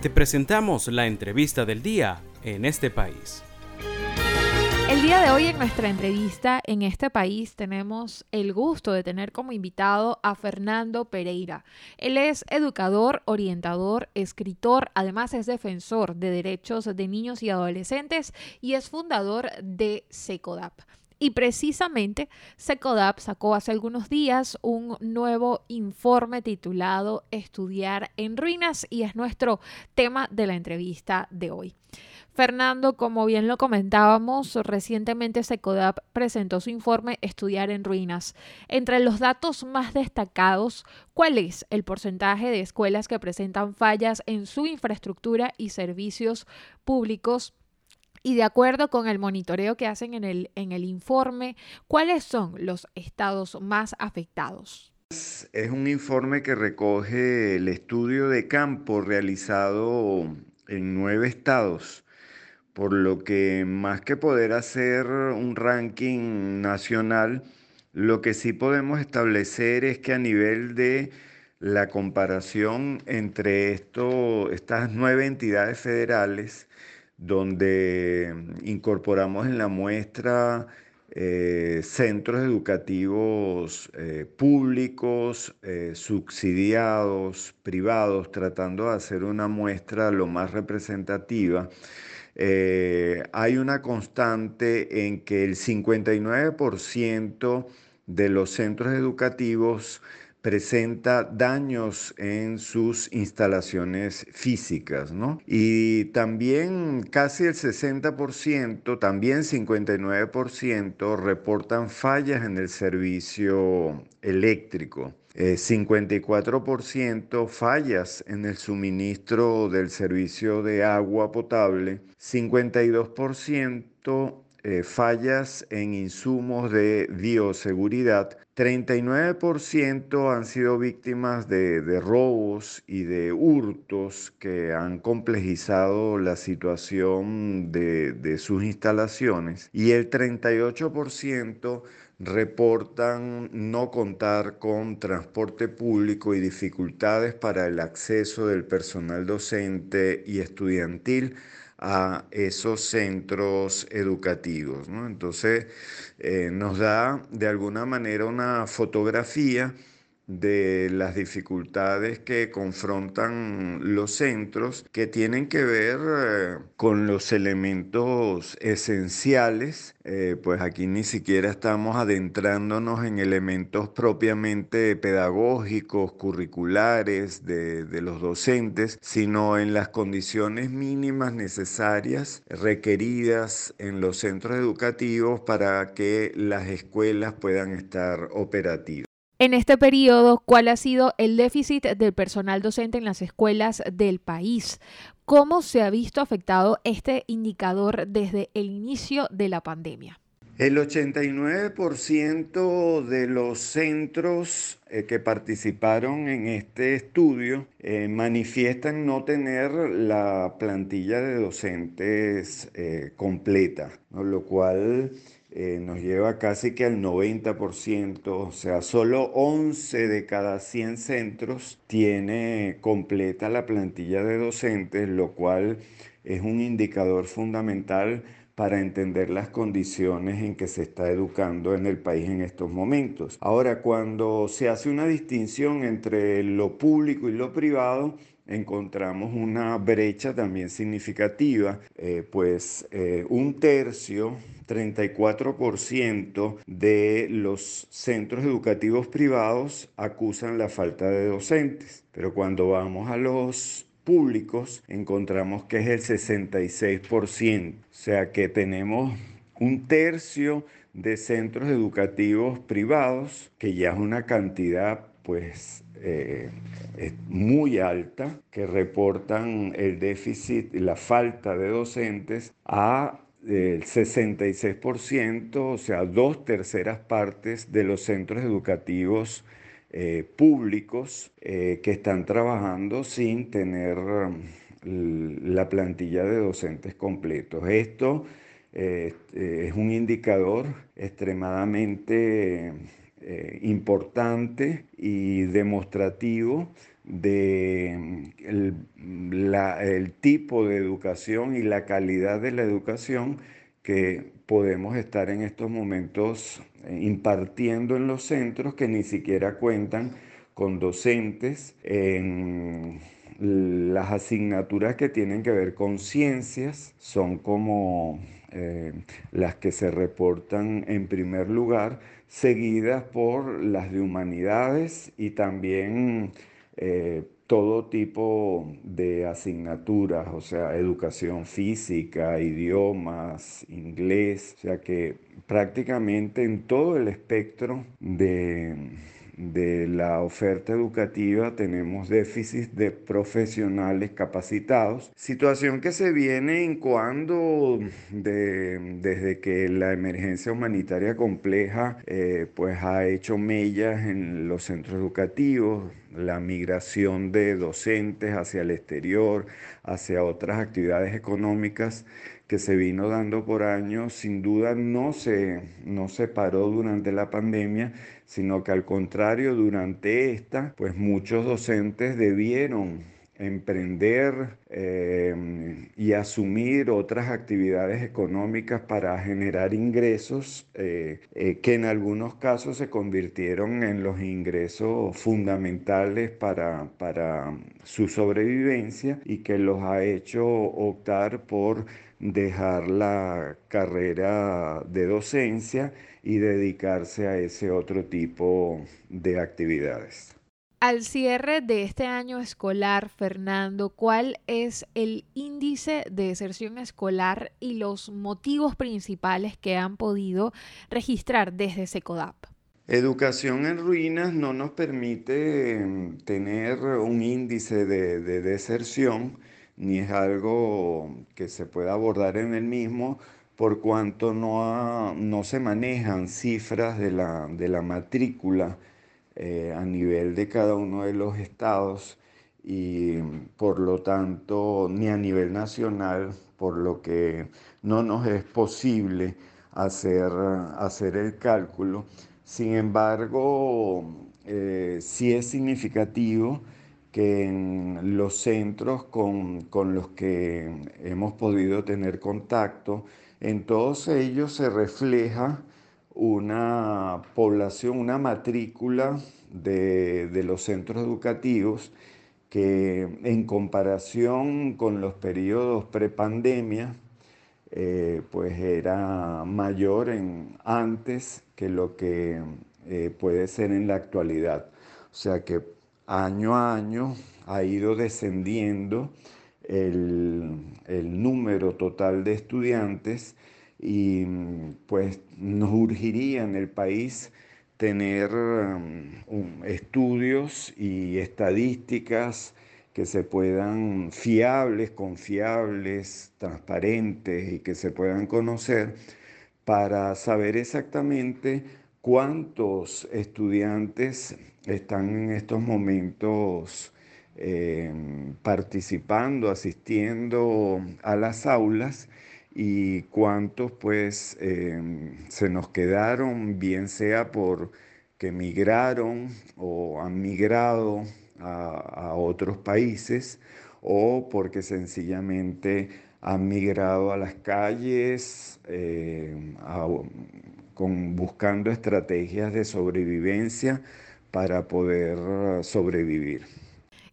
Te presentamos la entrevista del día en este país. El día de hoy en nuestra entrevista en este país tenemos el gusto de tener como invitado a Fernando Pereira. Él es educador, orientador, escritor, además es defensor de derechos de niños y adolescentes y es fundador de SECODAP. Y precisamente SECODAP sacó hace algunos días un nuevo informe titulado Estudiar en ruinas y es nuestro tema de la entrevista de hoy. Fernando, como bien lo comentábamos, recientemente SECODAP presentó su informe Estudiar en Ruinas. Entre los datos más destacados, ¿cuál es el porcentaje de escuelas que presentan fallas en su infraestructura y servicios públicos? Y de acuerdo con el monitoreo que hacen en el, en el informe, ¿cuáles son los estados más afectados? Es un informe que recoge el estudio de campo realizado en nueve estados, por lo que más que poder hacer un ranking nacional, lo que sí podemos establecer es que a nivel de la comparación entre esto, estas nueve entidades federales, donde incorporamos en la muestra eh, centros educativos eh, públicos, eh, subsidiados, privados, tratando de hacer una muestra lo más representativa. hay una constante en que el 59% de los centros educativos presenta daños en sus instalaciones físicas, ¿no? Y también casi el 60%, también 59% reportan fallas en el servicio eléctrico. 54% eh, fallas en el suministro del servicio de agua potable, 52% eh, fallas en insumos de bioseguridad, 39% han sido víctimas de, robos y de hurtos que han complejizado la situación de, de sus instalaciones. Y el 38% reportan no contar con transporte público y dificultades para el acceso del personal docente y estudiantil a esos centros educativos. Entonces, eh, nos da de alguna manera una fotografía de las dificultades que confrontan los centros que tienen que ver eh, con los elementos esenciales, eh, pues aquí ni siquiera estamos adentrándonos en elementos propiamente pedagógicos, curriculares de, de los docentes, sino en las condiciones mínimas necesarias requeridas en los centros educativos para que las escuelas puedan estar operativas. En este periodo, ¿cuál ha sido el déficit del personal docente en las escuelas del país? ¿Cómo se ha visto afectado este indicador desde el inicio de la pandemia? El 89% de los centros eh, que participaron en este estudio eh, manifiestan no tener la plantilla de docentes eh, completa, lo cual eh, nos lleva casi que al 90%, o sea, solo 11 de cada 100 centros tiene completa la plantilla de docentes, lo cual es un indicador fundamental para entender las condiciones en que se está educando en el país en estos momentos. Ahora, cuando se hace una distinción entre lo público y lo privado, encontramos una brecha también significativa, eh, pues eh, un tercio 34% de los centros educativos privados acusan la falta de docentes, pero cuando vamos a los públicos encontramos que es el 66%, o sea que tenemos un tercio de centros educativos privados, que ya es una cantidad pues eh, muy alta, que reportan el déficit y la falta de docentes a el 66%, o sea, dos terceras partes de los centros educativos eh, públicos eh, que están trabajando sin tener mm, la plantilla de docentes completos. Esto eh, es un indicador extremadamente eh, importante y demostrativo de mm, el, tipo de educación y la calidad de la educación que podemos estar en estos momentos eh, impartiendo en los centros que ni siquiera cuentan con docentes en las asignaturas que tienen que ver con ciencias, son como eh, las que se reportan en primer lugar, seguidas por las de humanidades y también eh, todo tipo de asignaturas, o sea, educación física, idiomas, inglés, o sea que prácticamente en todo el espectro de de la oferta educativa tenemos déficit de profesionales capacitados, situación que se viene en cuando desde que la emergencia humanitaria compleja eh, pues ha hecho mellas en los centros educativos, la migración de docentes hacia el exterior, hacia otras actividades económicas que se vino dando por años, sin duda no se, no se paró durante la pandemia, sino que al contrario, durante esta, pues muchos docentes debieron emprender eh, y asumir otras actividades económicas para generar ingresos eh, eh, que en algunos casos se convirtieron en los ingresos fundamentales para, para su sobrevivencia y que los ha hecho optar por dejar la carrera de docencia y dedicarse a ese otro tipo de actividades. Al cierre de este año escolar, Fernando, ¿cuál es el índice de deserción escolar y los motivos principales que han podido registrar desde SECODAP? Educación en ruinas no nos permite mm, tener un índice de, deserción, ni es algo que se pueda abordar en el mismo, por cuanto no, no se manejan cifras de la, de la matrícula eh, a nivel de cada uno de los estados y por lo tanto ni a nivel nacional, por lo que no nos es posible hacer, hacer el cálculo. Sin embargo, eh, sí es significativo que en los centros con, con, los que hemos podido tener contacto, en todos ellos se refleja una población, una matrícula de, los centros educativos que en comparación con los periodos prepandemia, eh, pues era mayor en antes que lo que eh, puede ser en la actualidad. O sea que año a año ha ido descendiendo el, el número total de estudiantes y pues nos urgiría en el país tener um, estudios y estadísticas que se puedan fiables, confiables, transparentes y que se puedan conocer para saber exactamente cuántos estudiantes están en estos momentos eh, participando, asistiendo a las aulas y cuántos pues em, se nos quedaron, bien sea por que migraron o han migrado a, otros países o porque sencillamente han migrado a las calles em, buscando estrategias de sobrevivencia para poder sobrevivir.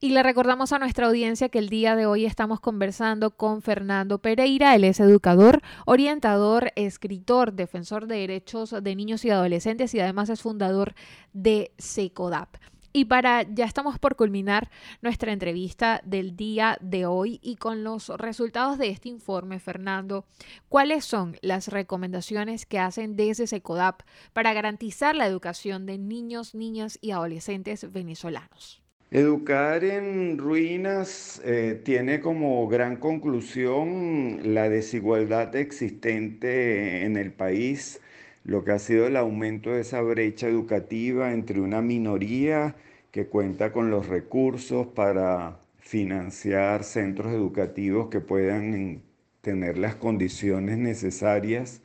Y le recordamos a nuestra audiencia que el día de hoy estamos conversando con Fernando Pereira. Él es educador, orientador, escritor, defensor de derechos de niños y adolescentes y además es fundador de SECODAP. Y para, ya estamos por culminar nuestra entrevista del día de hoy y con los resultados de este informe, Fernando, ¿cuáles son las recomendaciones que hacen desde SECODAP para garantizar la educación de niños, niñas y adolescentes venezolanos? Educar en ruinas eh, tiene como gran conclusión la desigualdad existente en el país, lo que ha sido el aumento de esa brecha educativa entre una minoría que cuenta con los recursos para financiar centros educativos que puedan tener las condiciones necesarias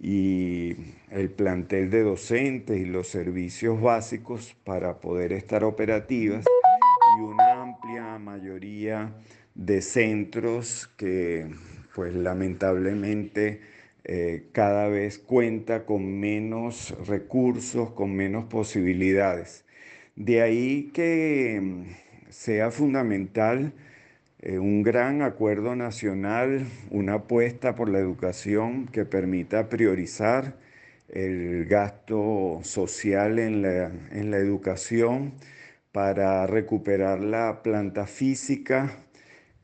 y el plantel de docentes y los servicios básicos para poder estar operativas y una amplia mayoría de centros que pues lamentablemente eh, cada vez cuenta con menos recursos, con menos posibilidades. De ahí que mm, sea fundamental eh, un gran acuerdo nacional, una apuesta por la educación que permita priorizar el gasto social en la, en la educación para recuperar la planta física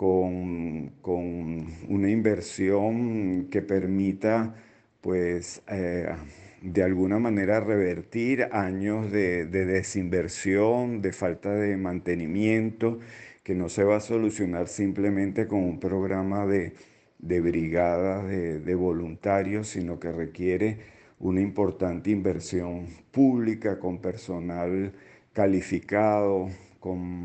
con, una inversión que permita pues eh, de alguna manera revertir años de, de desinversión, de falta de mantenimiento que no se va a solucionar simplemente con un programa de, brigadas de, voluntarios, sino que requiere una importante inversión pública con personal calificado, con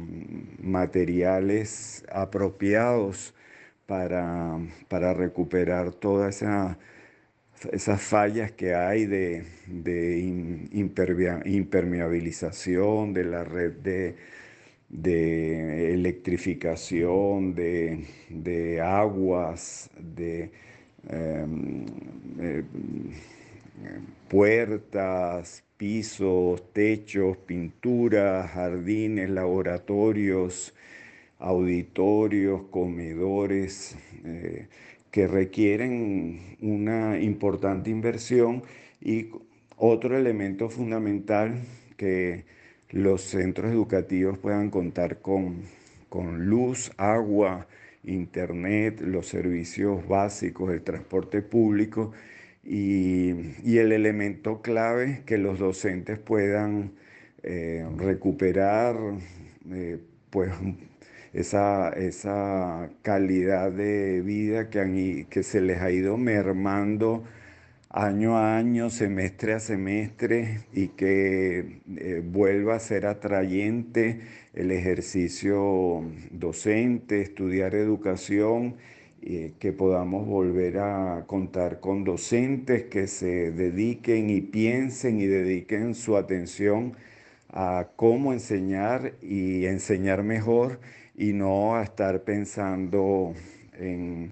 materiales apropiados para, recuperar todas esas fallas que hay de, impermeabilización de la red de, de electrificación, de, aguas, de em, eh, puertas, pisos, techos, pinturas, jardines, laboratorios, auditorios, comedores, eh, que requieren una importante inversión. Y otro elemento fundamental que los centros educativos puedan contar con, luz, agua, internet, los servicios básicos, el transporte público y, el elemento clave que los docentes puedan eh, recuperar eh, pues, esa, esa, calidad de vida que, que se les ha ido mermando año a año, semestre a semestre y que eh, vuelva a ser atrayente el ejercicio docente, estudiar educación, y que podamos volver a contar con docentes que se dediquen y piensen y dediquen su atención a cómo enseñar y enseñar mejor y no a estar pensando en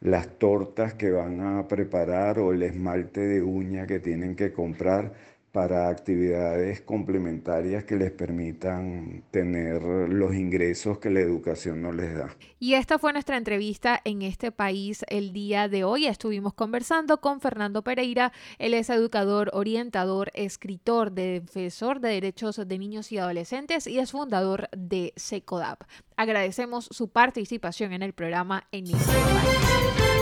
las tortas que van a preparar o el esmalte de uña que tienen que comprar para actividades complementarias que les permitan tener los ingresos que la educación no les da. Y esta fue nuestra entrevista en este país el día de hoy. Estuvimos conversando con Fernando Pereira. Él es educador, orientador, escritor, defensor de derechos de niños y adolescentes y es fundador de SECODAP. Agradecemos su participación en el programa en este.